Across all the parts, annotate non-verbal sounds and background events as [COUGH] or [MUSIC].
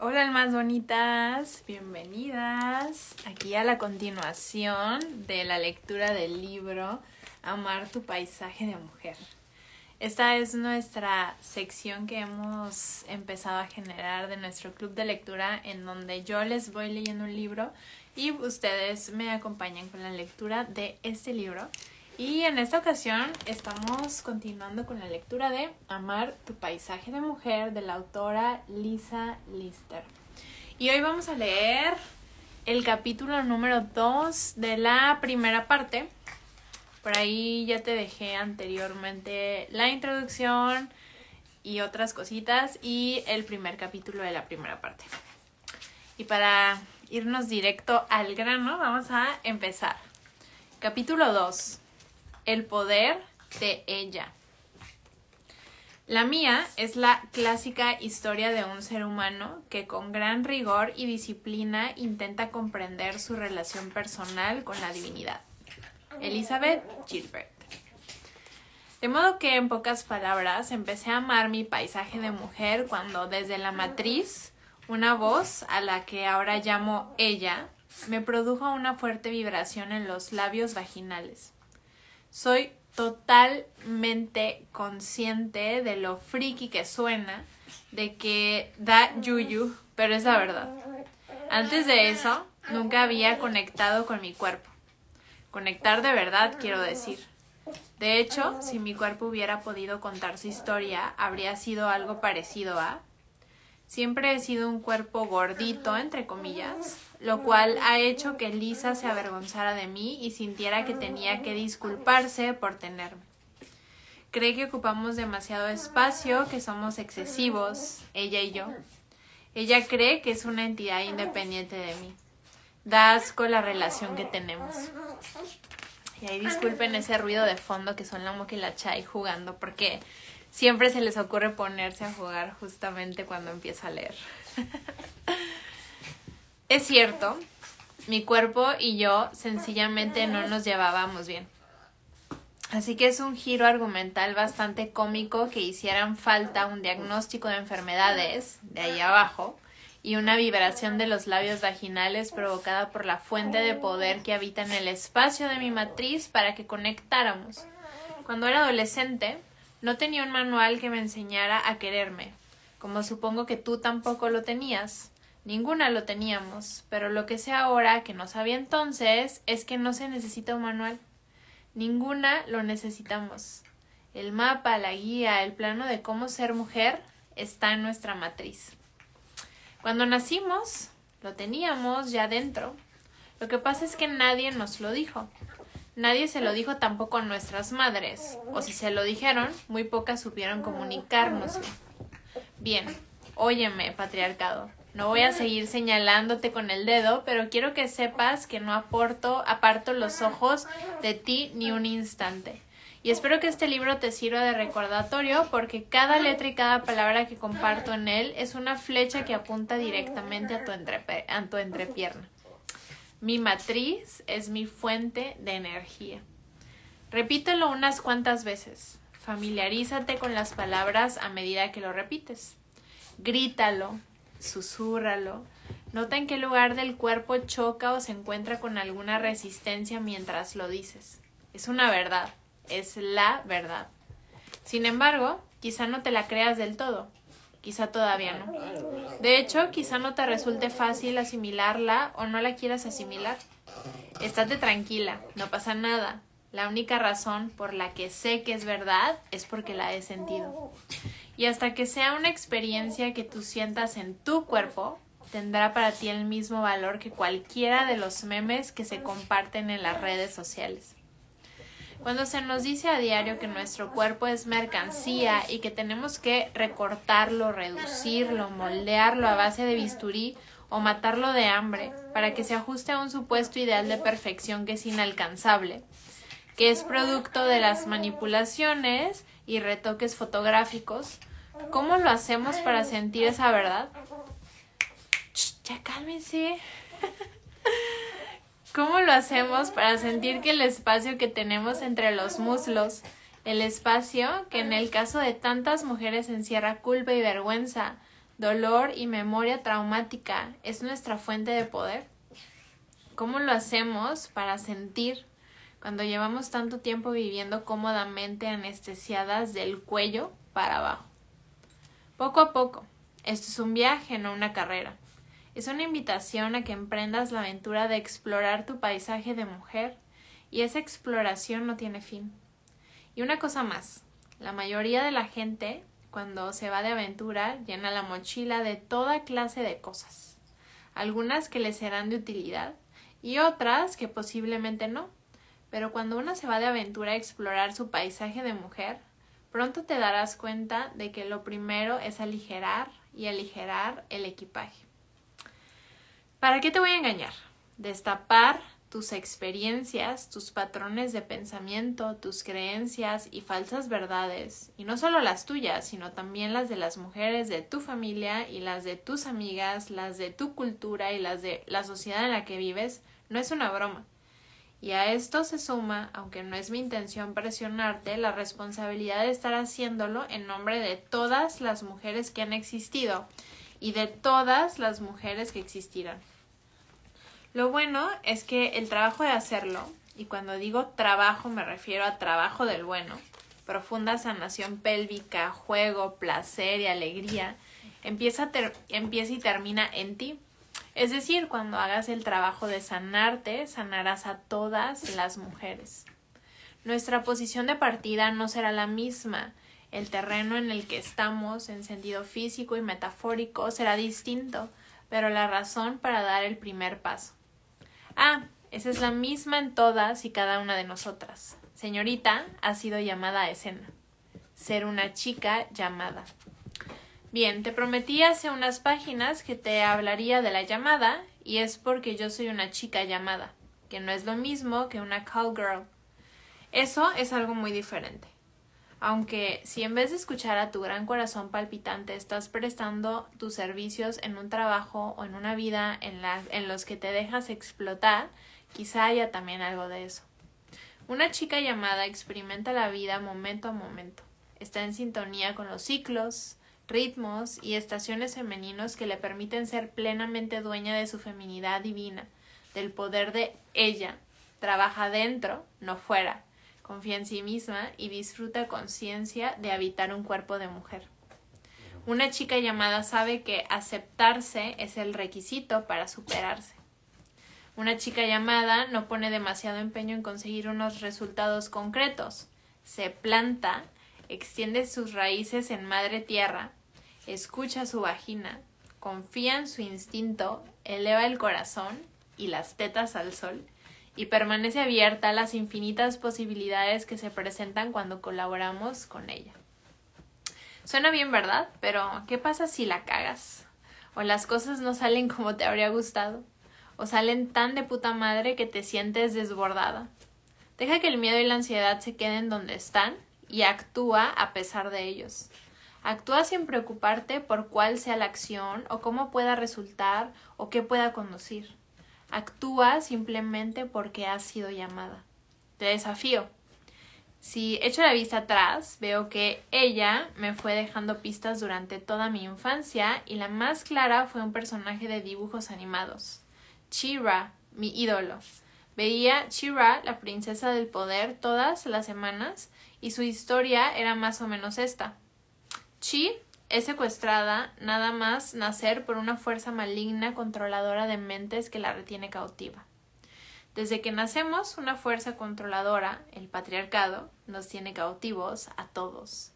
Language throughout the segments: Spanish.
Hola almas bonitas, bienvenidas aquí a la continuación de la lectura del libro Amar tu paisaje de mujer. Esta es nuestra sección que hemos empezado a generar de nuestro club de lectura en donde yo les voy leyendo un libro y ustedes me acompañan con la lectura de este libro. Y en esta ocasión estamos continuando con la lectura de Amar tu paisaje de mujer de la autora Lisa Lister. Y hoy vamos a leer el capítulo número 2 de la primera parte. Por ahí ya te dejé anteriormente la introducción y otras cositas y el primer capítulo de la primera parte. Y para irnos directo al grano, vamos a empezar. Capítulo 2 el poder de ella. La mía es la clásica historia de un ser humano que con gran rigor y disciplina intenta comprender su relación personal con la divinidad. Elizabeth Gilbert. De modo que, en pocas palabras, empecé a amar mi paisaje de mujer cuando desde la matriz, una voz a la que ahora llamo ella, me produjo una fuerte vibración en los labios vaginales. Soy totalmente consciente de lo friki que suena, de que da yuyu, pero es la verdad. Antes de eso, nunca había conectado con mi cuerpo. Conectar de verdad, quiero decir. De hecho, si mi cuerpo hubiera podido contar su historia, habría sido algo parecido a... Siempre he sido un cuerpo gordito, entre comillas, lo cual ha hecho que Lisa se avergonzara de mí y sintiera que tenía que disculparse por tenerme. Cree que ocupamos demasiado espacio, que somos excesivos, ella y yo. Ella cree que es una entidad independiente de mí. Da asco la relación que tenemos. Y ahí disculpen ese ruido de fondo que son la Moki y la Chai jugando, porque siempre se les ocurre ponerse a jugar justamente cuando empieza a leer. [LAUGHS] Es cierto, mi cuerpo y yo sencillamente no nos llevábamos bien. Así que es un giro argumental bastante cómico que hicieran falta un diagnóstico de enfermedades de ahí abajo y una vibración de los labios vaginales provocada por la fuente de poder que habita en el espacio de mi matriz para que conectáramos. Cuando era adolescente, no tenía un manual que me enseñara a quererme, como supongo que tú tampoco lo tenías. Ninguna lo teníamos, pero lo que sé ahora que no sabía entonces es que no se necesita un manual. Ninguna lo necesitamos. El mapa, la guía, el plano de cómo ser mujer está en nuestra matriz. Cuando nacimos, lo teníamos ya dentro. Lo que pasa es que nadie nos lo dijo. Nadie se lo dijo tampoco a nuestras madres, o si se lo dijeron, muy pocas supieron comunicarnos. Bien, óyeme, patriarcado. No voy a seguir señalándote con el dedo, pero quiero que sepas que no aporto, aparto los ojos de ti ni un instante. Y espero que este libro te sirva de recordatorio porque cada letra y cada palabra que comparto en él es una flecha que apunta directamente a tu, a tu entrepierna. Mi matriz es mi fuente de energía. Repítelo unas cuantas veces. Familiarízate con las palabras a medida que lo repites. Grítalo, Susúrralo. Nota en qué lugar del cuerpo choca o se encuentra con alguna resistencia mientras lo dices. Es una verdad, es la verdad. Sin embargo, quizá no te la creas del todo, quizá todavía no. De hecho, quizá no te resulte fácil asimilarla o no la quieras asimilar. Estate tranquila, no pasa nada. La única razón por la que sé que es verdad es porque la he sentido y hasta que sea una experiencia que tú sientas en tu cuerpo, tendrá para ti el mismo valor que cualquiera de los memes que se comparten en las redes sociales. Cuando se nos dice a diario que nuestro cuerpo es mercancía y que tenemos que recortarlo, reducirlo, moldearlo a base de bisturí o matarlo de hambre para que se ajuste a un supuesto ideal de perfección que es inalcanzable, que es producto de las manipulaciones y retoques fotográficos, ¿Cómo lo hacemos para sentir esa verdad? ya cálmense. [LAUGHS] ¿Cómo lo hacemos para sentir que el espacio que tenemos entre los muslos, el espacio que en el caso de tantas mujeres encierra culpa y vergüenza, dolor y memoria traumática es nuestra fuente de poder? ¿Cómo lo hacemos para sentir cuando llevamos tanto tiempo viviendo cómodamente anestesiadas del cuello para abajo? Poco a poco. Esto es un viaje, no una carrera. Es una invitación a que emprendas la aventura de explorar tu paisaje de mujer y esa exploración no tiene fin. Y una cosa más, la mayoría de la gente cuando se va de aventura llena la mochila de toda clase de cosas, algunas que le serán de utilidad y otras que posiblemente no. Pero cuando uno se va de aventura a explorar su paisaje de mujer, pronto te darás cuenta de que lo primero es aligerar y aligerar el equipaje. ¿Para qué te voy a engañar? Destapar tus experiencias, tus patrones de pensamiento, tus creencias y falsas verdades, y no solo las tuyas, sino también las de las mujeres de tu familia y las de tus amigas, las de tu cultura y las de la sociedad en la que vives, no es una broma. Y a esto se suma, aunque no es mi intención presionarte, la responsabilidad de estar haciéndolo en nombre de todas las mujeres que han existido y de todas las mujeres que existirán. Lo bueno es que el trabajo de hacerlo, y cuando digo trabajo me refiero a trabajo del bueno, profunda sanación pélvica, juego, placer y alegría, empieza, empieza y termina en ti. Es decir, cuando hagas el trabajo de sanarte, sanarás a todas las mujeres. Nuestra posición de partida no será la misma. El terreno en el que estamos, en sentido físico y metafórico, será distinto, pero la razón para dar el primer paso. Ah, esa es la misma en todas y cada una de nosotras. Señorita ha sido llamada a escena. Ser una chica llamada. Bien, te prometí hace unas páginas que te hablaría de la llamada y es porque yo soy una chica llamada, que no es lo mismo que una call girl. Eso es algo muy diferente. Aunque si en vez de escuchar a tu gran corazón palpitante estás prestando tus servicios en un trabajo o en una vida en, en los que te dejas explotar, quizá haya también algo de eso. Una chica llamada experimenta la vida momento a momento. Está en sintonía con los ciclos, ritmos y estaciones femeninos que le permiten ser plenamente dueña de su feminidad divina, del poder de ella. Trabaja dentro, no fuera, confía en sí misma y disfruta conciencia de habitar un cuerpo de mujer. Una chica llamada sabe que aceptarse es el requisito para superarse. Una chica llamada no pone demasiado empeño en conseguir unos resultados concretos. Se planta, extiende sus raíces en madre tierra, escucha su vagina, confía en su instinto, eleva el corazón y las tetas al sol y permanece abierta a las infinitas posibilidades que se presentan cuando colaboramos con ella. Suena bien, ¿verdad? Pero ¿qué pasa si la cagas? O las cosas no salen como te habría gustado. O salen tan de puta madre que te sientes desbordada. Deja que el miedo y la ansiedad se queden donde están y actúa a pesar de ellos. Actúa sin preocuparte por cuál sea la acción o cómo pueda resultar o qué pueda conducir. Actúa simplemente porque has sido llamada. Te desafío. Si echo la vista atrás, veo que ella me fue dejando pistas durante toda mi infancia y la más clara fue un personaje de dibujos animados. Chira, mi ídolo. Veía Chira, la princesa del poder, todas las semanas y su historia era más o menos esta. Chi es secuestrada nada más nacer por una fuerza maligna controladora de mentes que la retiene cautiva. Desde que nacemos, una fuerza controladora, el patriarcado, nos tiene cautivos a todos.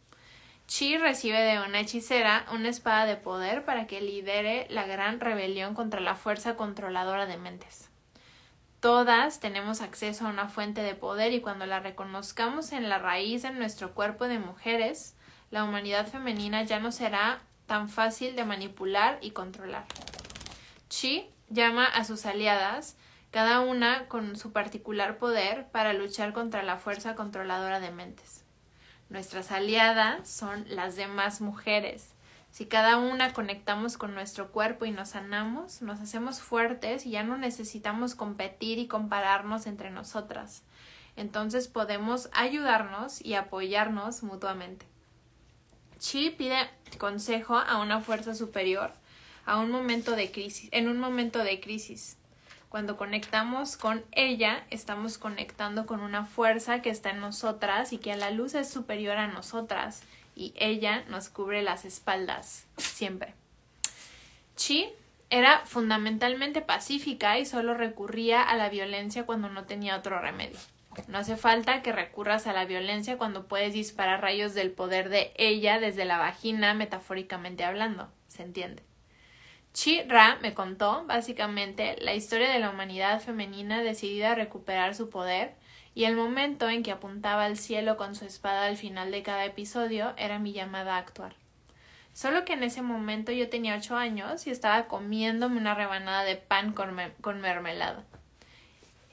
Chi recibe de una hechicera una espada de poder para que lidere la gran rebelión contra la fuerza controladora de mentes. Todas tenemos acceso a una fuente de poder y cuando la reconozcamos en la raíz de nuestro cuerpo de mujeres, la humanidad femenina ya no será tan fácil de manipular y controlar. Chi llama a sus aliadas, cada una con su particular poder, para luchar contra la fuerza controladora de mentes. Nuestras aliadas son las demás mujeres. Si cada una conectamos con nuestro cuerpo y nos sanamos, nos hacemos fuertes y ya no necesitamos competir y compararnos entre nosotras. Entonces podemos ayudarnos y apoyarnos mutuamente. Chi pide consejo a una fuerza superior a un momento de crisis, en un momento de crisis. Cuando conectamos con ella, estamos conectando con una fuerza que está en nosotras y que a la luz es superior a nosotras y ella nos cubre las espaldas siempre. Chi era fundamentalmente pacífica y solo recurría a la violencia cuando no tenía otro remedio. No hace falta que recurras a la violencia cuando puedes disparar rayos del poder de ella desde la vagina, metafóricamente hablando. ¿Se entiende? Chi Ra me contó, básicamente, la historia de la humanidad femenina decidida a recuperar su poder, y el momento en que apuntaba al cielo con su espada al final de cada episodio era mi llamada a actuar. Solo que en ese momento yo tenía ocho años y estaba comiéndome una rebanada de pan con, con mermelada.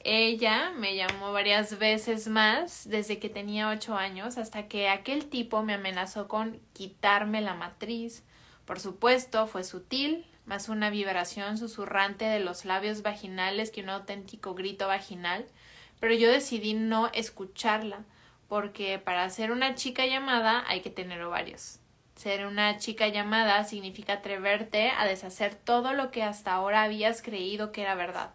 Ella me llamó varias veces más desde que tenía ocho años hasta que aquel tipo me amenazó con quitarme la matriz. Por supuesto, fue sutil, más una vibración susurrante de los labios vaginales que un auténtico grito vaginal, pero yo decidí no escucharla, porque para ser una chica llamada hay que tener ovarios. Ser una chica llamada significa atreverte a deshacer todo lo que hasta ahora habías creído que era verdad.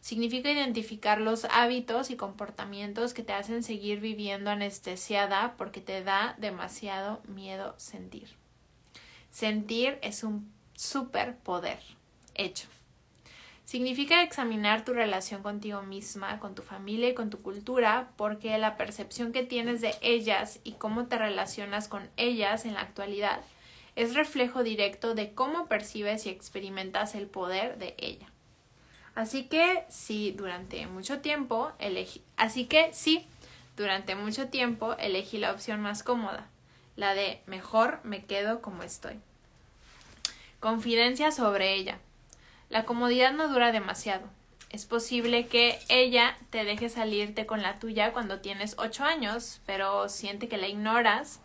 Significa identificar los hábitos y comportamientos que te hacen seguir viviendo anestesiada porque te da demasiado miedo sentir. Sentir es un superpoder. Hecho. Significa examinar tu relación contigo misma, con tu familia y con tu cultura, porque la percepción que tienes de ellas y cómo te relacionas con ellas en la actualidad es reflejo directo de cómo percibes y experimentas el poder de ella. Así que si durante mucho tiempo elegí, así que sí, durante mucho tiempo elegí la opción más cómoda, la de mejor me quedo como estoy. Confidencia sobre ella. La comodidad no dura demasiado. Es posible que ella te deje salirte con la tuya cuando tienes ocho años, pero siente que la ignoras.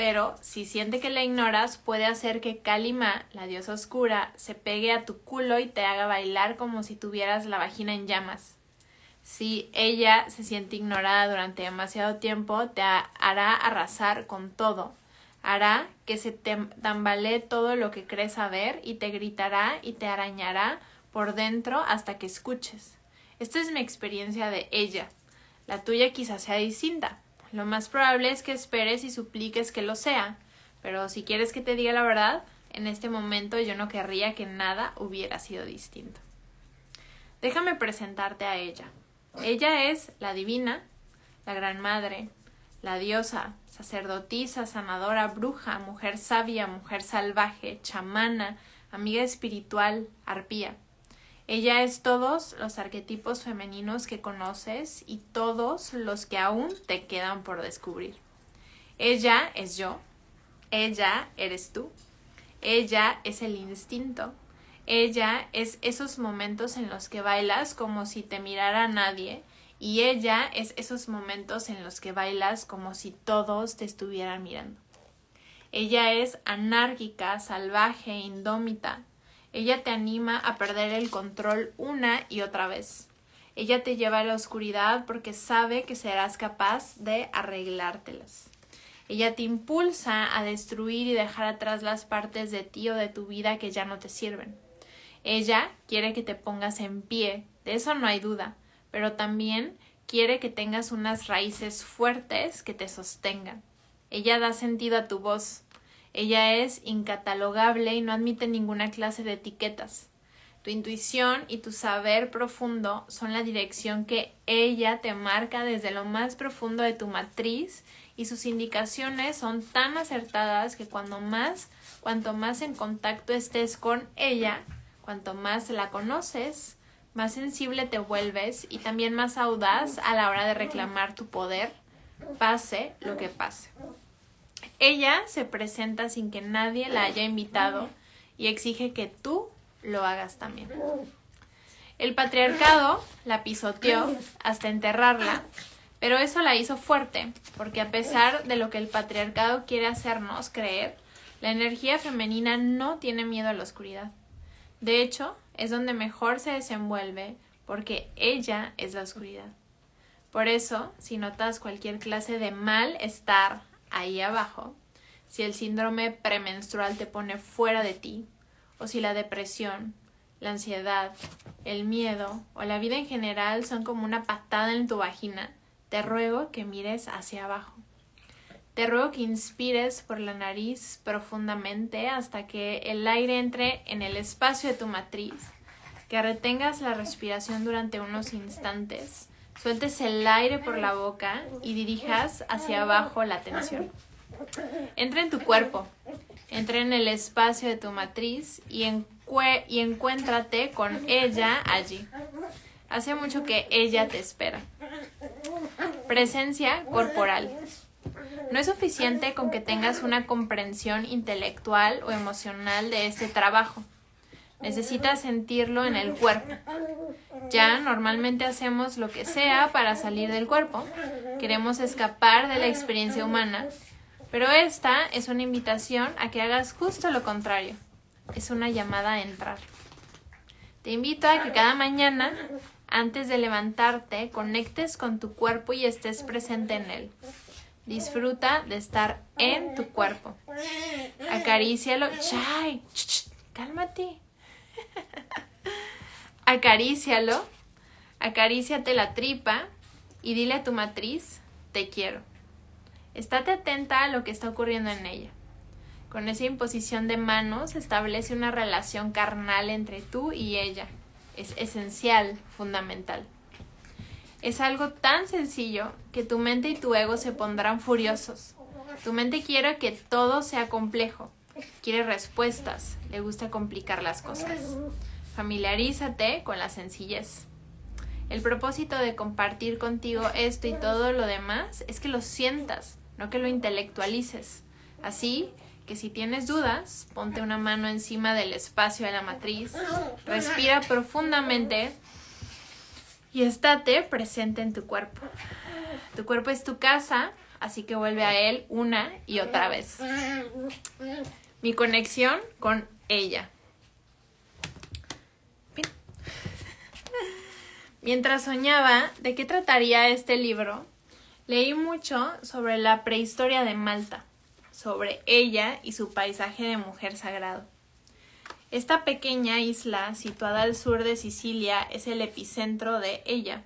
Pero si siente que la ignoras, puede hacer que Kalima, la diosa oscura, se pegue a tu culo y te haga bailar como si tuvieras la vagina en llamas. Si ella se siente ignorada durante demasiado tiempo, te hará arrasar con todo, hará que se te tambalee todo lo que crees saber y te gritará y te arañará por dentro hasta que escuches. Esta es mi experiencia de ella. La tuya quizás sea distinta. Lo más probable es que esperes y supliques que lo sea, pero si quieres que te diga la verdad, en este momento yo no querría que nada hubiera sido distinto. Déjame presentarte a ella. Ella es la divina, la gran madre, la diosa, sacerdotisa, sanadora, bruja, mujer sabia, mujer salvaje, chamana, amiga espiritual, arpía. Ella es todos los arquetipos femeninos que conoces y todos los que aún te quedan por descubrir. Ella es yo, ella eres tú, ella es el instinto, ella es esos momentos en los que bailas como si te mirara nadie y ella es esos momentos en los que bailas como si todos te estuvieran mirando. Ella es anárquica, salvaje, indómita. Ella te anima a perder el control una y otra vez. Ella te lleva a la oscuridad porque sabe que serás capaz de arreglártelas. Ella te impulsa a destruir y dejar atrás las partes de ti o de tu vida que ya no te sirven. Ella quiere que te pongas en pie, de eso no hay duda pero también quiere que tengas unas raíces fuertes que te sostengan. Ella da sentido a tu voz. Ella es incatalogable y no admite ninguna clase de etiquetas. Tu intuición y tu saber profundo son la dirección que ella te marca desde lo más profundo de tu matriz y sus indicaciones son tan acertadas que cuando más, cuanto más en contacto estés con ella, cuanto más la conoces, más sensible te vuelves y también más audaz a la hora de reclamar tu poder, pase lo que pase. Ella se presenta sin que nadie la haya invitado y exige que tú lo hagas también. El patriarcado la pisoteó hasta enterrarla, pero eso la hizo fuerte, porque a pesar de lo que el patriarcado quiere hacernos creer, la energía femenina no tiene miedo a la oscuridad. De hecho, es donde mejor se desenvuelve porque ella es la oscuridad. Por eso, si notas cualquier clase de malestar ahí abajo, si el síndrome premenstrual te pone fuera de ti, o si la depresión, la ansiedad, el miedo o la vida en general son como una patada en tu vagina, te ruego que mires hacia abajo. Te ruego que inspires por la nariz profundamente hasta que el aire entre en el espacio de tu matriz, que retengas la respiración durante unos instantes, sueltes el aire por la boca y dirijas hacia abajo la atención. Entra en tu cuerpo, entra en el espacio de tu matriz y, y encuéntrate con ella allí. Hace mucho que ella te espera. Presencia corporal. No es suficiente con que tengas una comprensión intelectual o emocional de este trabajo. Necesitas sentirlo en el cuerpo. Ya normalmente hacemos lo que sea para salir del cuerpo. Queremos escapar de la experiencia humana pero esta es una invitación a que hagas justo lo contrario. Es una llamada a entrar. Te invito a que cada mañana, antes de levantarte, conectes con tu cuerpo y estés presente en él. Disfruta de estar en tu cuerpo. Acarícialo. ¡Chay! ¡Cálmate! [LAUGHS] Acarícialo. Acaríciate la tripa y dile a tu matriz, te quiero. Estate atenta a lo que está ocurriendo en ella. Con esa imposición de manos establece una relación carnal entre tú y ella. Es esencial, fundamental. Es algo tan sencillo que tu mente y tu ego se pondrán furiosos. Tu mente quiere que todo sea complejo, quiere respuestas, le gusta complicar las cosas. Familiarízate con la sencillez. El propósito de compartir contigo esto y todo lo demás es que lo sientas, no que lo intelectualices. Así que si tienes dudas, ponte una mano encima del espacio de la matriz, respira profundamente y estate presente en tu cuerpo. Tu cuerpo es tu casa, así que vuelve a él una y otra vez. Mi conexión con ella. [LAUGHS] Mientras soñaba de qué trataría este libro, Leí mucho sobre la prehistoria de Malta, sobre ella y su paisaje de mujer sagrado. Esta pequeña isla, situada al sur de Sicilia, es el epicentro de ella.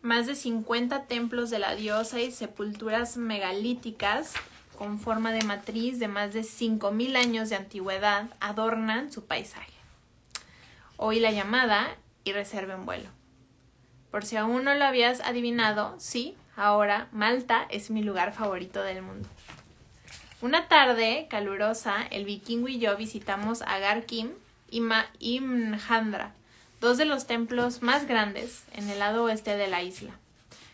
Más de 50 templos de la diosa y sepulturas megalíticas con forma de matriz de más de 5.000 años de antigüedad adornan su paisaje. Oí la llamada y reserve un vuelo. Por si aún no lo habías adivinado, sí, Ahora, Malta es mi lugar favorito del mundo. Una tarde calurosa, el vikingo y yo visitamos Agar Kim y Mhandra, dos de los templos más grandes en el lado oeste de la isla.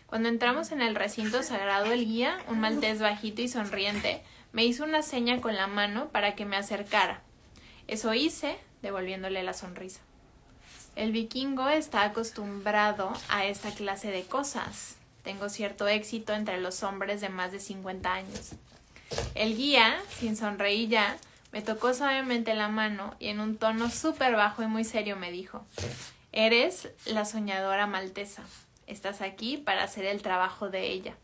Cuando entramos en el recinto sagrado, el guía, un maltés bajito y sonriente, me hizo una seña con la mano para que me acercara. Eso hice, devolviéndole la sonrisa. El vikingo está acostumbrado a esta clase de cosas, tengo cierto éxito entre los hombres de más de 50 años. El guía, sin sonreír ya, me tocó suavemente la mano y en un tono súper bajo y muy serio me dijo Eres la soñadora maltesa. Estás aquí para hacer el trabajo de ella.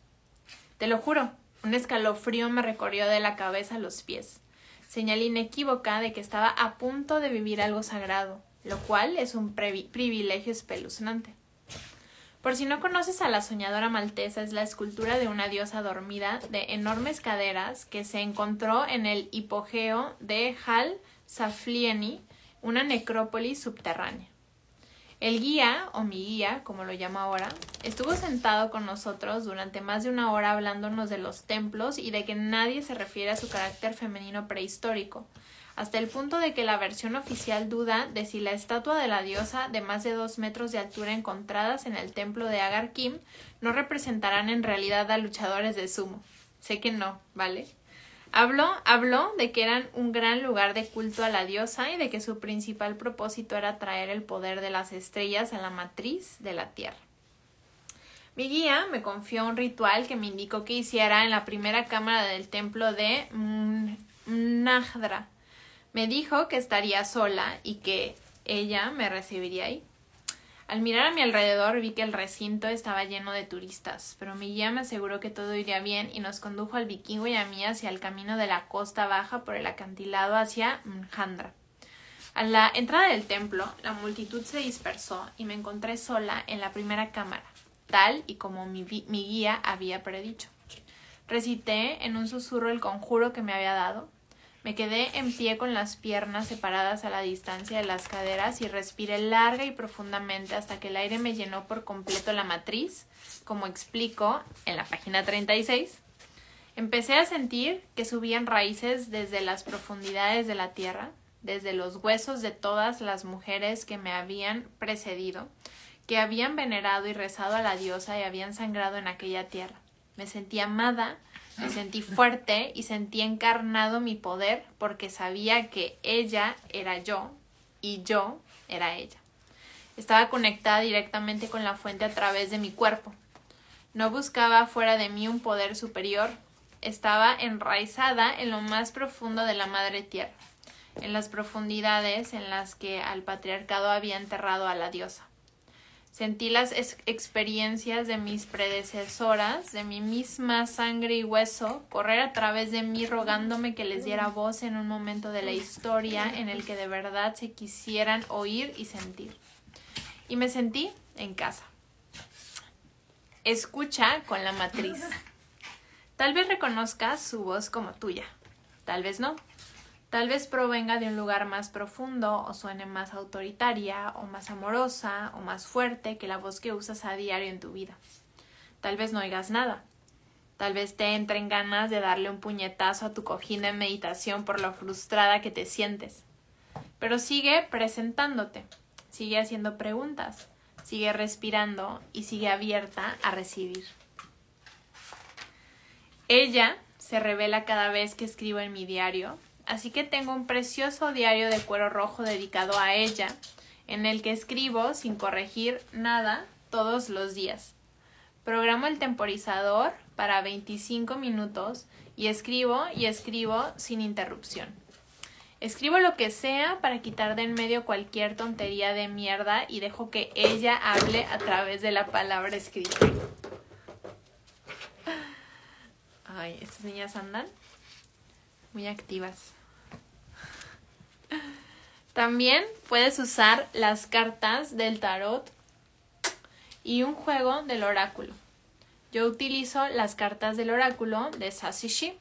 Te lo juro, un escalofrío me recorrió de la cabeza a los pies. Señal inequívoca de que estaba a punto de vivir algo sagrado, lo cual es un privilegio espeluznante. Por si no conoces a la soñadora maltesa, es la escultura de una diosa dormida de enormes caderas que se encontró en el hipogeo de Hal Saflieni, una necrópolis subterránea. El guía, o mi guía, como lo llamo ahora, estuvo sentado con nosotros durante más de una hora hablándonos de los templos y de que nadie se refiere a su carácter femenino prehistórico, hasta el punto de que la versión oficial duda de si la estatua de la diosa de más de dos metros de altura encontradas en el templo de Agar Kim no representarán en realidad a luchadores de sumo. Sé que no, ¿vale? Habló, habló de que eran un gran lugar de culto a la diosa y de que su principal propósito era traer el poder de las estrellas a la matriz de la tierra. Mi guía me confió un ritual que me indicó que hiciera en la primera cámara del templo de Mnahdra, me dijo que estaría sola y que ella me recibiría ahí. Al mirar a mi alrededor vi que el recinto estaba lleno de turistas, pero mi guía me aseguró que todo iría bien y nos condujo al vikingo y a mí hacia el camino de la costa baja por el acantilado hacia Mjandra. A la entrada del templo, la multitud se dispersó y me encontré sola en la primera cámara, tal y como mi, mi guía había predicho. Recité en un susurro el conjuro que me había dado, me quedé en pie con las piernas separadas a la distancia de las caderas y respiré larga y profundamente hasta que el aire me llenó por completo la matriz, como explico en la página 36. Empecé a sentir que subían raíces desde las profundidades de la tierra, desde los huesos de todas las mujeres que me habían precedido, que habían venerado y rezado a la diosa y habían sangrado en aquella tierra. Me sentí amada me sentí fuerte y sentí encarnado mi poder porque sabía que ella era yo y yo era ella. Estaba conectada directamente con la fuente a través de mi cuerpo. No buscaba fuera de mí un poder superior. Estaba enraizada en lo más profundo de la madre tierra, en las profundidades en las que al patriarcado había enterrado a la diosa. Sentí las experiencias de mis predecesoras, de mi misma sangre y hueso, correr a través de mí rogándome que les diera voz en un momento de la historia en el que de verdad se quisieran oír y sentir. Y me sentí en casa. Escucha con la matriz. Tal vez reconozcas su voz como tuya, tal vez no. Tal vez provenga de un lugar más profundo o suene más autoritaria o más amorosa o más fuerte que la voz que usas a diario en tu vida. Tal vez no oigas nada. Tal vez te entren ganas de darle un puñetazo a tu cojín de meditación por lo frustrada que te sientes. Pero sigue presentándote, sigue haciendo preguntas, sigue respirando y sigue abierta a recibir. Ella se revela cada vez que escribo en mi diario así que tengo un precioso diario de cuero rojo dedicado a ella, en el que escribo sin corregir nada todos los días. Programo el temporizador para 25 minutos y escribo y escribo sin interrupción. Escribo lo que sea para quitar de en medio cualquier tontería de mierda y dejo que ella hable a través de la palabra escrita. Ay, estas niñas andan muy activas. También puedes usar las cartas del tarot y un juego del oráculo. Yo utilizo las cartas del oráculo de Sasishi,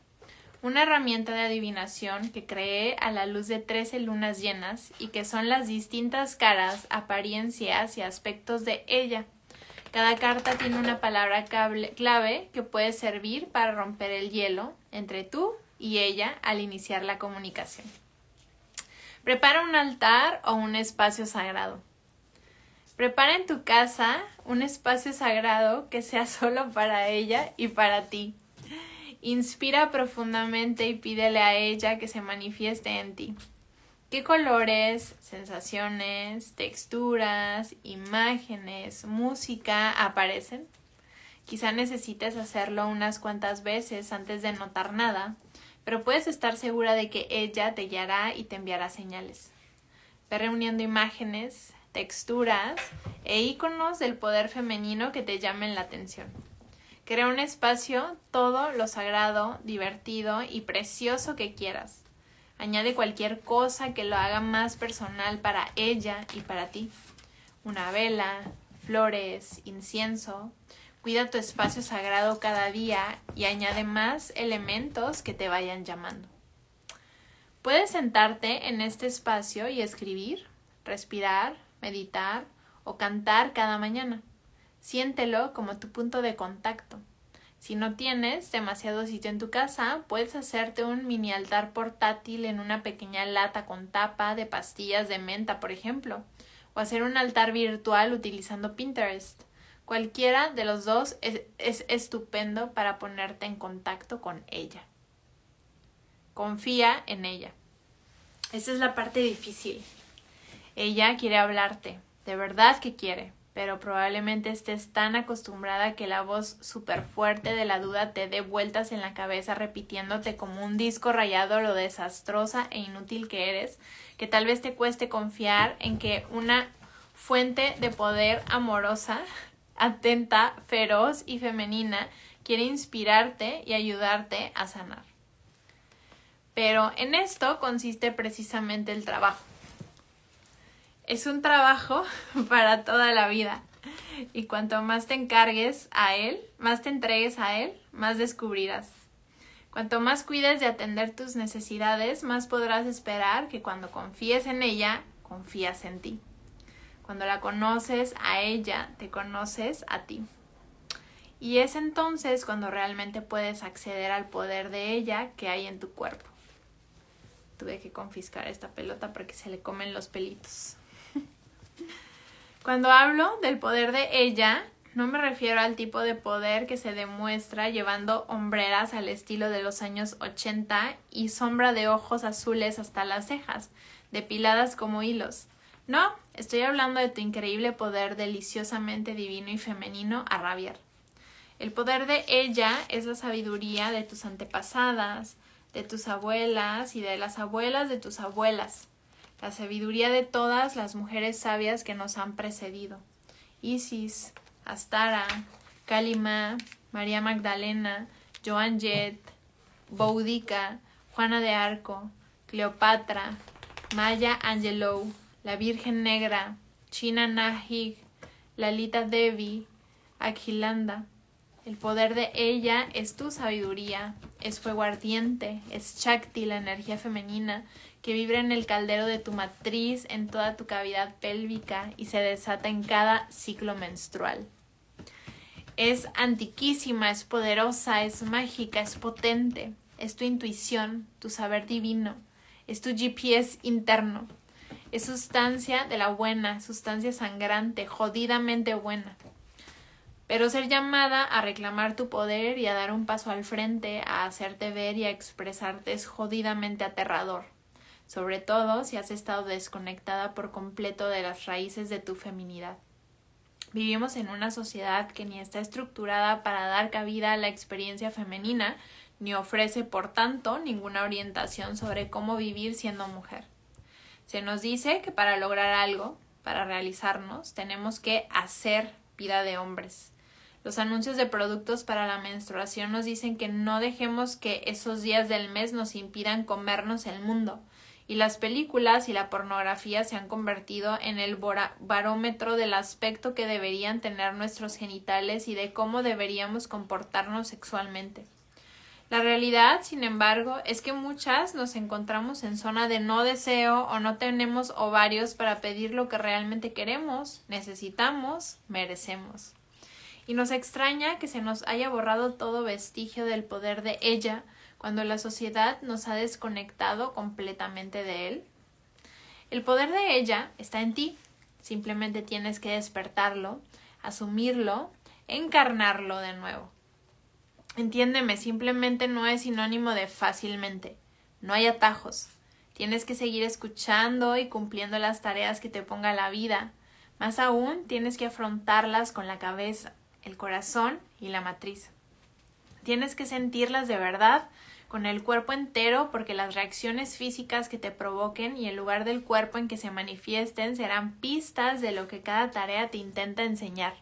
una herramienta de adivinación que creé a la luz de 13 lunas llenas y que son las distintas caras, apariencias y aspectos de ella. Cada carta tiene una palabra clave que puede servir para romper el hielo entre tú y ella al iniciar la comunicación. Prepara un altar o un espacio sagrado. Prepara en tu casa un espacio sagrado que sea [LAUGHS] solo para ella y para ti. Inspira profundamente y pídele a ella que se manifieste en ti. ¿Qué colores, sensaciones, texturas, imágenes, música aparecen? Quizá necesites hacerlo unas cuantas veces antes de notar nada pero puedes estar segura de que ella te guiará y te enviará señales. Ve reuniendo imágenes, texturas e iconos del poder femenino que te llamen la atención. Crea un espacio todo lo sagrado, divertido y precioso que quieras. Añade cualquier cosa que lo haga más personal para ella y para ti. Una vela, flores, incienso, Cuida tu espacio sagrado cada día y añade más elementos que te vayan llamando. Puedes sentarte en este espacio y escribir, respirar, meditar o cantar cada mañana. Siéntelo como tu punto de contacto. Si no tienes demasiado sitio en tu casa, puedes hacerte un mini altar portátil en una pequeña lata con tapa de pastillas de menta, por ejemplo, o hacer un altar virtual utilizando Pinterest. Cualquiera de los dos es, estupendo para ponerte en contacto con ella. Confía en ella. Esa es la parte difícil. Ella quiere hablarte, de verdad que quiere, pero probablemente estés tan acostumbrada que la voz súper fuerte de la duda te dé vueltas en la cabeza repitiéndote como un disco rayado lo desastrosa e inútil que eres, que tal vez te cueste confiar en que una fuente de poder amorosa, atenta, feroz y femenina, quiere inspirarte y ayudarte a sanar. Pero en esto consiste precisamente el trabajo. Es un trabajo [LAUGHS] para toda la vida. Y cuanto más te encargues a él, más te entregues a él, más descubrirás. Cuanto más cuides de atender tus necesidades, más podrás esperar que cuando confíes en ella, confías en ti. Cuando la conoces a ella, te conoces a ti. Y es entonces cuando realmente puedes acceder al poder de ella que hay en tu cuerpo. Tuve que confiscar esta pelota porque se le comen los pelitos. [LAUGHS] Cuando hablo del poder de ella, no me refiero al tipo de poder que se demuestra llevando hombreras al estilo de los años 80 y sombra de ojos azules hasta las cejas, depiladas como hilos. No, estoy hablando de tu increíble poder deliciosamente divino y femenino a rabiar. El poder de ella es la sabiduría de tus antepasadas, de tus abuelas y de las abuelas de tus abuelas, la sabiduría de todas las mujeres sabias que nos han precedido. Isis, Astara, Kalima, María Magdalena, Joan Jett, Boudica, Juana de Arco, Cleopatra, Maya Angelou, la Virgen Negra, China Nahig, Lalita Devi, Aquilanda. El poder de ella es tu sabiduría, es fuego ardiente, es Shakti, la energía femenina, que vibra en el caldero de tu matriz, en toda tu cavidad pélvica y se desata en cada ciclo menstrual. Es antiquísima, es poderosa, es mágica, es potente, es tu intuición, tu saber divino, es tu GPS interno, es sustancia de la buena, sustancia sangrante, jodidamente buena. Pero ser llamada a reclamar tu poder y a dar un paso al frente, a hacerte ver y a expresarte es jodidamente aterrador sobre todo si has estado desconectada por completo de las raíces de tu feminidad. Vivimos en una sociedad que ni está estructurada para dar cabida a la experiencia femenina, ni ofrece, por tanto, ninguna orientación sobre cómo vivir siendo mujer. Se nos dice que para lograr algo, para realizarnos, tenemos que hacer vida de hombres. Los anuncios de productos para la menstruación nos dicen que no dejemos que esos días del mes nos impidan comernos el mundo, y las películas y la pornografía se han convertido en el barómetro del aspecto que deberían tener nuestros genitales y de cómo deberíamos comportarnos sexualmente. La realidad, sin embargo, es que muchas nos encontramos en zona de no deseo o no tenemos ovarios para pedir lo que realmente queremos, necesitamos, merecemos. Y nos extraña que se nos haya borrado todo vestigio del poder de ella, cuando la sociedad nos ha desconectado completamente de él? El poder de ella está en ti. Simplemente tienes que despertarlo, asumirlo, encarnarlo de nuevo. Entiéndeme, simplemente no es sinónimo de fácilmente. No hay atajos. Tienes que seguir escuchando y cumpliendo las tareas que te ponga la vida. Más aún, tienes que afrontarlas con la cabeza, el corazón y la matriz. Tienes que sentirlas de verdad con el cuerpo entero porque las reacciones físicas que te provoquen y el lugar del cuerpo en que se manifiesten serán pistas de lo que cada tarea te intenta enseñar.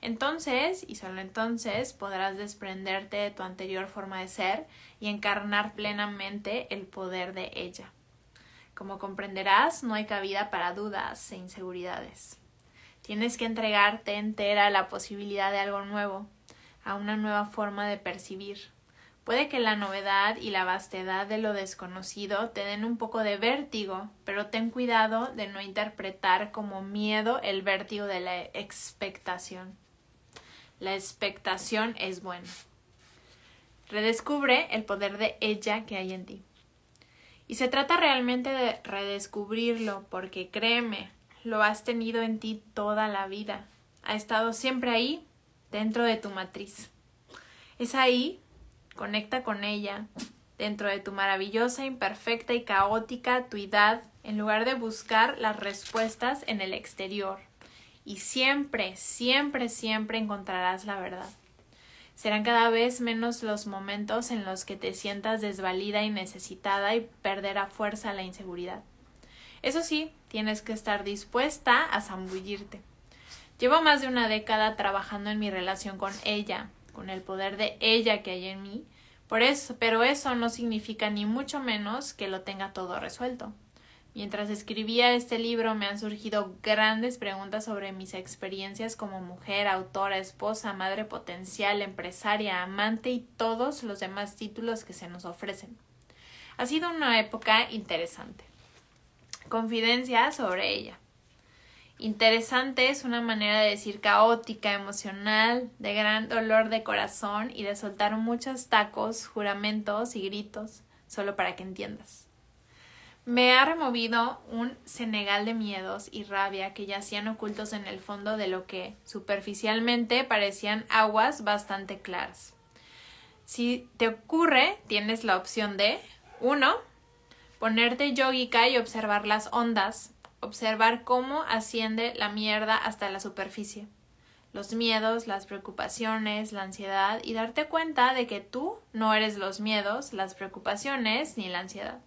Entonces, y solo entonces, podrás desprenderte de tu anterior forma de ser y encarnar plenamente el poder de ella. Como comprenderás, no hay cabida para dudas e inseguridades. Tienes que entregarte entera a la posibilidad de algo nuevo, a una nueva forma de percibir, Puede que la novedad y la vastedad de lo desconocido te den un poco de vértigo, pero ten cuidado de no interpretar como miedo el vértigo de la expectación. La expectación es buena. Redescubre el poder de ella que hay en ti. Y se trata realmente de redescubrirlo, porque créeme, lo has tenido en ti toda la vida. Ha estado siempre ahí, dentro de tu matriz. Es ahí Conecta con ella, dentro de tu maravillosa, imperfecta y caótica tuidad, en lugar de buscar las respuestas en el exterior. Y siempre, siempre, siempre encontrarás la verdad. Serán cada vez menos los momentos en los que te sientas desvalida y necesitada y perderá fuerza la inseguridad. Eso sí, Tienes que estar dispuesta a zambullirte. Llevo más de una década trabajando en mi relación con ella, con el poder de ella que hay en mí, por eso, pero eso no significa ni mucho menos que lo tenga todo resuelto. Mientras escribía este libro me han surgido grandes preguntas sobre mis experiencias como mujer, autora, esposa, madre potencial, empresaria, amante y todos los demás títulos que se nos ofrecen. Ha sido una época interesante. Confidencia sobre ella. Interesante es una manera de decir caótica, emocional, de gran dolor de corazón y de soltar muchos tacos, juramentos y gritos, solo para que entiendas. Me ha removido un senegal de miedos y rabia que yacían ocultos en el fondo de lo que superficialmente parecían aguas bastante claras. Si te ocurre, tienes la opción de 1. Ponerte yogica y observar las ondas, observar cómo asciende la mierda hasta la superficie, los miedos, las preocupaciones, la ansiedad y darte cuenta de que tú no eres los miedos, las preocupaciones ni la ansiedad.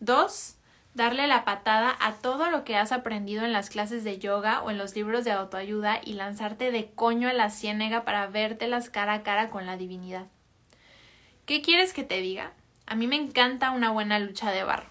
Dos, darle la patada a todo lo que has aprendido en las clases de yoga o en los libros de autoayuda y lanzarte de coño a la ciénega para vértelas cara a cara con la divinidad. ¿Qué quieres que te diga? A mí me encanta una buena lucha de barro.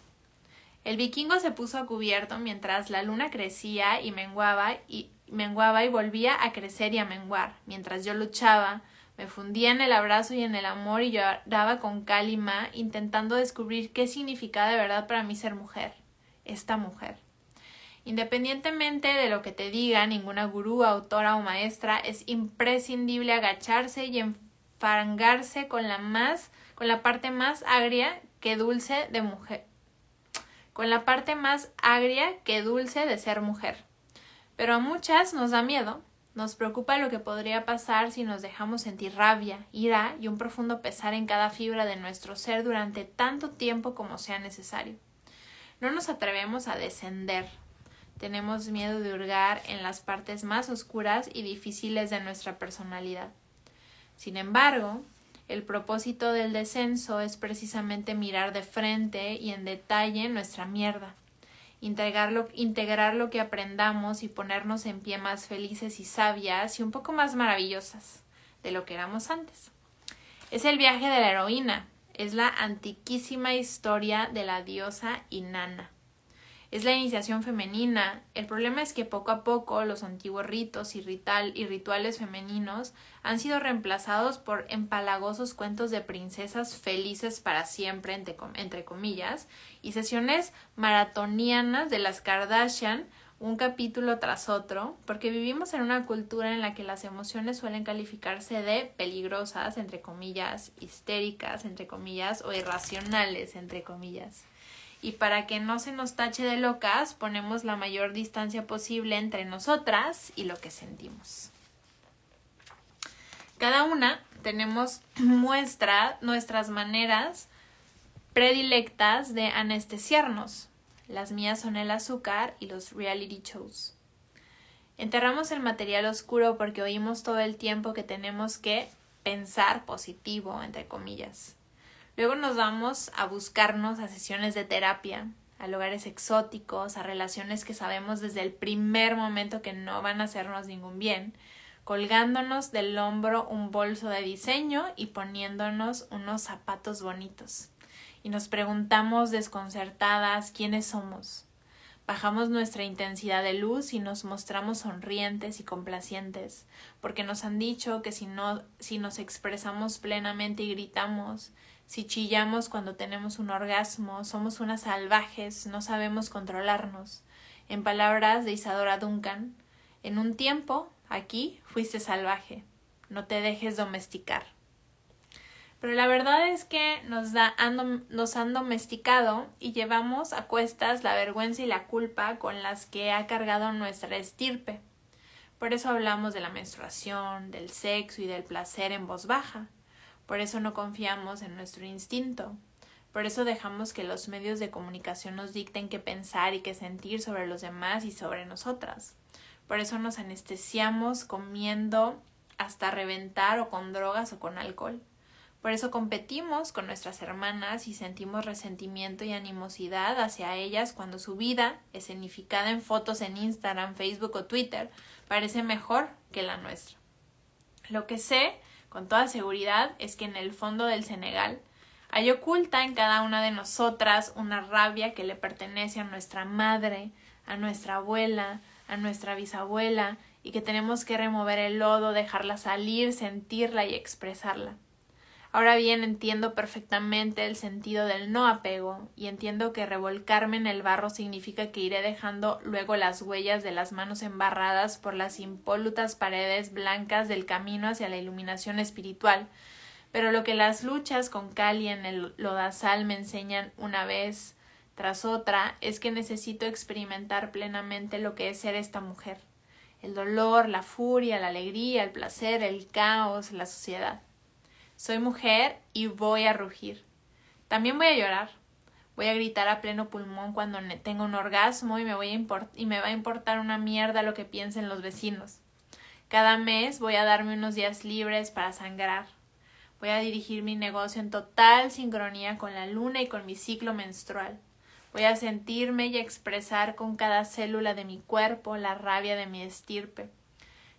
El vikingo se puso a cubierto mientras la luna crecía y menguaba y menguaba y volvía a crecer y a menguar, mientras yo luchaba, me fundía en el abrazo y en el amor y lloraba con calima, intentando descubrir qué significaba de verdad para mí ser mujer, esta mujer. Independientemente de lo que te diga ninguna gurú, autora o maestra, es imprescindible agacharse y enfangarse con la más, con la parte más agria que dulce de mujer, con la parte más agria que dulce de ser mujer. Pero a muchas nos da miedo, nos preocupa lo que podría pasar si nos dejamos sentir rabia, ira y un profundo pesar en cada fibra de nuestro ser durante tanto tiempo como sea necesario. No nos atrevemos a descender. Tenemos miedo de hurgar en las partes más oscuras y difíciles de nuestra personalidad. Sin embargo, el propósito del descenso es precisamente mirar de frente y en detalle nuestra mierda, integrar lo que aprendamos y ponernos en pie más felices y sabias y un poco más maravillosas de lo que éramos antes. Es el viaje de la heroína, es la antiquísima historia de la diosa Inanna es la iniciación femenina. El problema es que poco a poco los antiguos ritos y, y rituales femeninos han sido reemplazados por empalagosos cuentos de princesas felices para siempre, entre, entre comillas, y sesiones maratonianas de las Kardashian, un capítulo tras otro, porque vivimos en una cultura en la que las emociones suelen calificarse de peligrosas, entre comillas, histéricas, entre comillas, o irracionales, entre comillas y para que no se nos tache de locas ponemos la mayor distancia posible entre nosotras y lo que sentimos. Cada una tenemos [CLEARS THROAT] muestra nuestras maneras predilectas de anestesiarnos. Las mías son el azúcar y los reality shows. Enterramos el material oscuro porque oímos todo el tiempo que tenemos que pensar positivo, entre comillas. Luego nos vamos a buscarnos a sesiones de terapia, a lugares exóticos, a relaciones que sabemos desde el primer momento que no van a hacernos ningún bien, colgándonos del hombro un bolso de diseño y poniéndonos unos zapatos bonitos. Y nos preguntamos desconcertadas quiénes somos. Bajamos nuestra intensidad de luz y nos mostramos sonrientes y complacientes, porque nos han dicho que si no si nos expresamos plenamente y gritamos, si chillamos cuando tenemos un orgasmo, somos unas salvajes, no sabemos controlarnos. En palabras de Isadora Duncan, en un tiempo, aquí, fuiste salvaje. No te dejes domesticar. Pero la verdad es que nos, da, nos han domesticado y llevamos a cuestas la vergüenza y la culpa con las que ha cargado nuestra estirpe. Por eso hablamos de la menstruación, del sexo y del placer en voz baja. Por eso no confiamos en nuestro instinto. Por eso dejamos que los medios de comunicación nos dicten qué pensar y qué sentir sobre los demás y sobre nosotras. Por eso nos anestesiamos comiendo hasta reventar o con drogas o con alcohol. Por eso competimos con nuestras hermanas y sentimos resentimiento y animosidad hacia ellas cuando su vida, escenificada en fotos en Instagram, Facebook o Twitter, parece mejor que la nuestra. Lo que sé con toda seguridad es que en el fondo del Senegal hay oculta en cada una de nosotras una rabia que le pertenece a nuestra madre, a nuestra abuela, a nuestra bisabuela, y que tenemos que remover el lodo, dejarla salir, sentirla y expresarla. Ahora bien, entiendo perfectamente el sentido del no apego y entiendo que revolcarme en el barro significa que iré dejando luego las huellas de las manos embarradas por las impolutas paredes blancas del camino hacia la iluminación espiritual. Pero lo que las luchas con Cali en el lodazal me enseñan una vez tras otra es que necesito experimentar plenamente lo que es ser esta mujer. El dolor, la furia, la alegría, el placer, el caos, la sociedad. Soy mujer y voy a rugir. También voy a llorar. Voy a gritar a pleno pulmón cuando tenga un orgasmo y me, voy a y me va a importar una mierda lo que piensen los vecinos. Cada mes voy a darme unos días libres para sangrar. Voy a dirigir mi negocio en total sincronía con la luna y con mi ciclo menstrual. Voy a sentirme y expresar con cada célula de mi cuerpo la rabia de mi estirpe.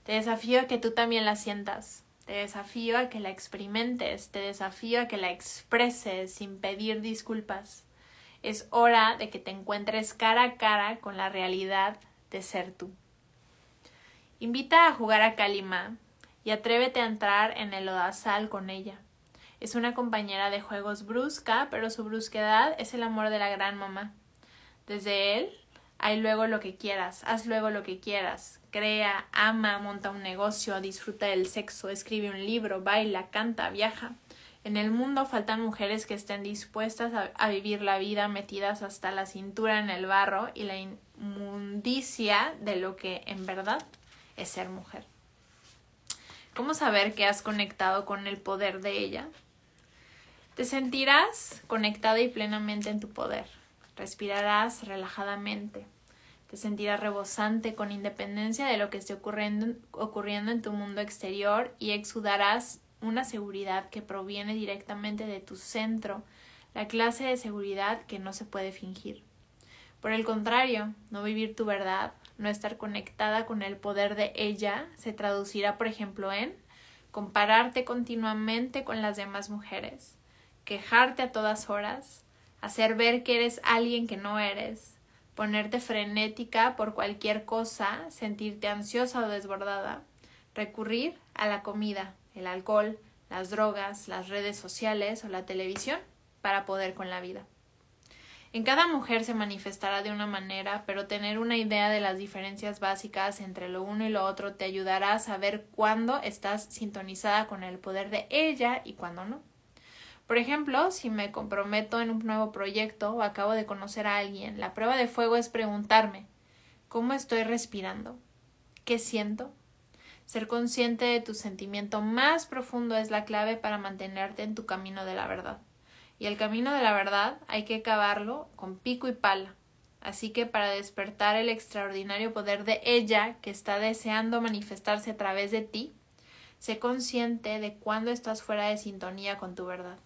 Te desafío a que tú también la sientas. Te desafío a que la experimentes, te desafío a que la expreses sin pedir disculpas. Es hora de que te encuentres cara a cara con la realidad de ser tú. Invita a jugar a Kalima y atrévete a entrar en el odasal con ella. Es una compañera de juegos brusca, pero su brusquedad es el amor de la gran mamá. Desde él hay luego lo que quieras, haz luego lo que quieras, crea, ama, monta un negocio, disfruta del sexo, escribe un libro, baila, canta, viaja. En el mundo faltan mujeres que estén dispuestas a, vivir la vida metidas hasta la cintura en el barro y la inmundicia de lo que en verdad es ser mujer. ¿Cómo saber que has conectado con el poder de ella? Te sentirás conectada y plenamente en tu poder. Respirarás relajadamente. Te sentirás rebosante con independencia de lo que esté ocurriendo, ocurriendo en tu mundo exterior y exudarás una seguridad que proviene directamente de tu centro, la clase de seguridad que no se puede fingir. Por el contrario, no vivir tu verdad, no estar conectada con el poder de ella, se traducirá, por ejemplo, en compararte continuamente con las demás mujeres, quejarte a todas horas, hacer ver que eres alguien que no eres, ponerte frenética por cualquier cosa, sentirte ansiosa o desbordada, recurrir a la comida, el alcohol, las drogas, las redes sociales o la televisión para poder con la vida. En cada mujer se manifestará de una manera, pero tener una idea de las diferencias básicas entre lo uno y lo otro te ayudará a saber cuándo estás sintonizada con el poder de ella y cuándo no. Por ejemplo, si me comprometo en un nuevo proyecto o acabo de conocer a alguien, la prueba de fuego es preguntarme ¿Cómo estoy respirando? ¿Qué siento? Ser consciente de tu sentimiento más profundo es la clave para mantenerte en tu camino de la verdad. Y el camino de la verdad hay que cavarlo con pico y pala. Así que para despertar el extraordinario poder de ella que está deseando manifestarse a través de ti, sé consciente de cuándo estás fuera de sintonía con tu verdad.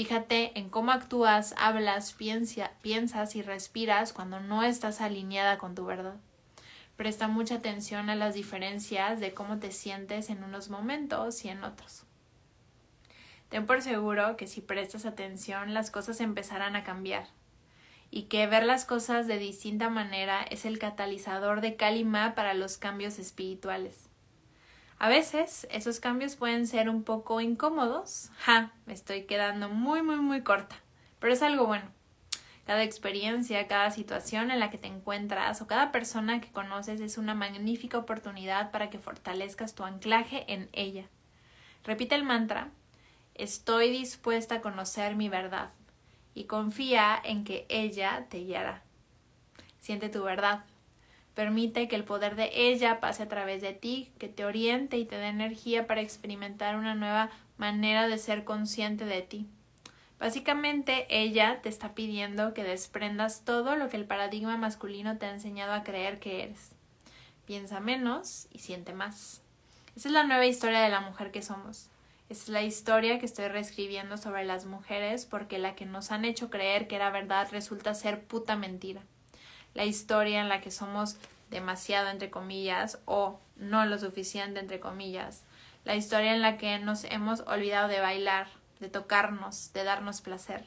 Fíjate en cómo actúas, hablas, piensas y respiras cuando no estás alineada con tu verdad. Presta mucha atención a las diferencias de cómo te sientes en unos momentos y en otros. Ten por seguro que si prestas atención las cosas empezarán a cambiar y que ver las cosas de distinta manera es el catalizador de Kalima para los cambios espirituales. A veces esos cambios pueden ser un poco incómodos. Ja, me estoy quedando muy, muy, muy corta. Pero es algo bueno. Cada experiencia, cada situación en la que te encuentras o cada persona que conoces es una magnífica oportunidad para que fortalezcas tu anclaje en ella. Repite el mantra Estoy dispuesta a conocer mi verdad y confía en que ella te guiará. Siente tu verdad, Permite que el poder de ella pase a través de ti, que te oriente y te dé energía para experimentar una nueva manera de ser consciente de ti. Básicamente, ella te está pidiendo que desprendas todo lo que el paradigma masculino te ha enseñado a creer que eres. Piensa menos y siente más. Esa es la nueva historia de la mujer que somos. Es la historia que estoy reescribiendo sobre las mujeres porque la que nos han hecho creer que era verdad resulta ser puta mentira. La historia en la que somos demasiado entre comillas o no lo suficiente entre comillas. La historia en la que nos hemos olvidado de bailar, de tocarnos, de darnos placer.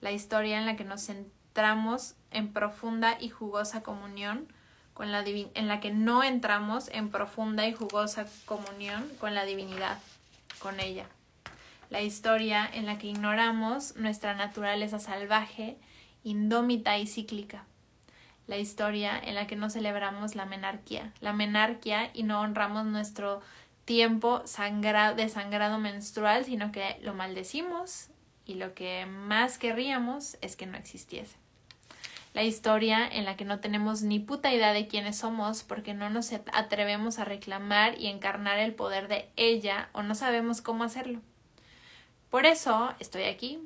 La historia en la que nos centramos en profunda y jugosa comunión con la en la que no entramos en profunda y jugosa comunión con la divinidad con ella. La historia en la que ignoramos nuestra naturaleza salvaje, indómita y cíclica. La historia en la que no celebramos la menarquía, la menarquía y no honramos nuestro tiempo de sangrado menstrual, sino que lo maldecimos y lo que más querríamos es que no existiese la historia en la que no tenemos ni puta idea de quiénes somos porque no nos atrevemos a reclamar y encarnar el poder de ella o no sabemos cómo hacerlo. Por eso estoy aquí.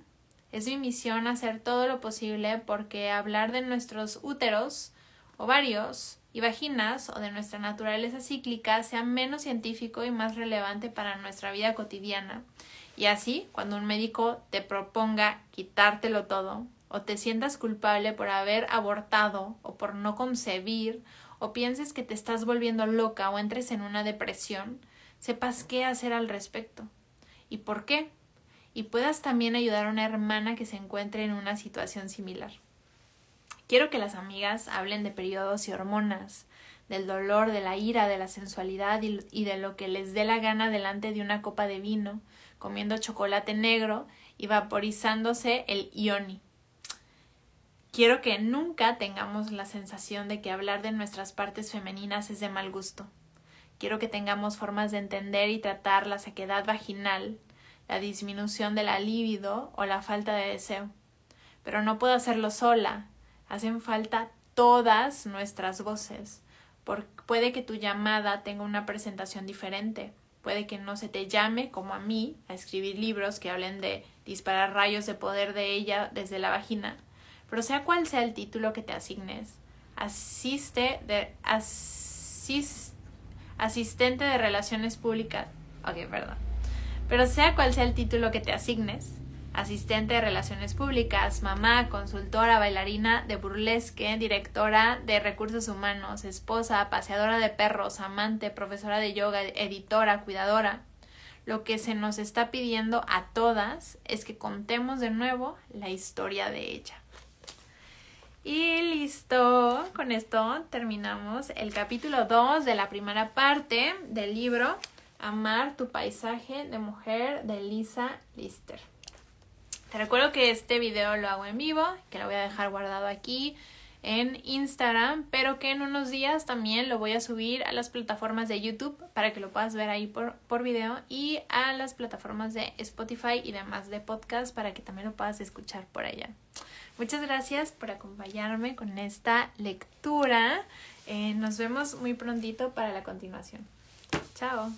Es mi misión hacer todo lo posible porque hablar de nuestros úteros, ovarios y vaginas o de nuestra naturaleza cíclica sea menos científico y más relevante para nuestra vida cotidiana. Y así, cuando un médico te proponga quitártelo todo, o te sientas culpable por haber abortado o por no concebir o pienses que te estás volviendo loca o entres en una depresión, sepas qué hacer al respecto y por qué, y puedas también ayudar a una hermana que se encuentre en una situación similar. Quiero que las amigas hablen de periodos y hormonas, del dolor, de la ira, de la sensualidad y, de lo que les dé la gana delante de una copa de vino, comiendo chocolate negro y vaporizándose el ioni Quiero que nunca tengamos la sensación de que hablar de nuestras partes femeninas es de mal gusto. Quiero que tengamos formas de entender y tratar la sequedad vaginal, la disminución de la libido o la falta de deseo. Pero no puedo hacerlo sola. Hacen falta todas nuestras voces. puede que tu llamada tenga una presentación diferente. Puede que no se te llame, como a mí, a escribir libros que hablen de disparar rayos de poder de ella desde la vagina pero sea cual sea el título que te asignes, asiste de asistente de relaciones públicas, ok, perdón, pero sea cual sea el título que te asignes, asistente de relaciones públicas, mamá, consultora, bailarina de burlesque, directora de recursos humanos, esposa, paseadora de perros, amante, profesora de yoga, editora, cuidadora. Lo que se nos está pidiendo a todas es que contemos de nuevo la historia de ella. Y listo, con esto terminamos el capítulo 2 de la primera parte del libro Amar tu paisaje de mujer de Lisa Lister. Te recuerdo que este video lo hago en vivo, que lo voy a dejar guardado aquí en Instagram, pero que en unos días también lo voy a subir a las plataformas de YouTube para que lo puedas ver ahí por, por video y a las plataformas de Spotify y demás de podcast para que también lo puedas escuchar por allá. Muchas gracias por acompañarme con esta lectura. Eh, nos vemos muy prontito para la continuación. Chao.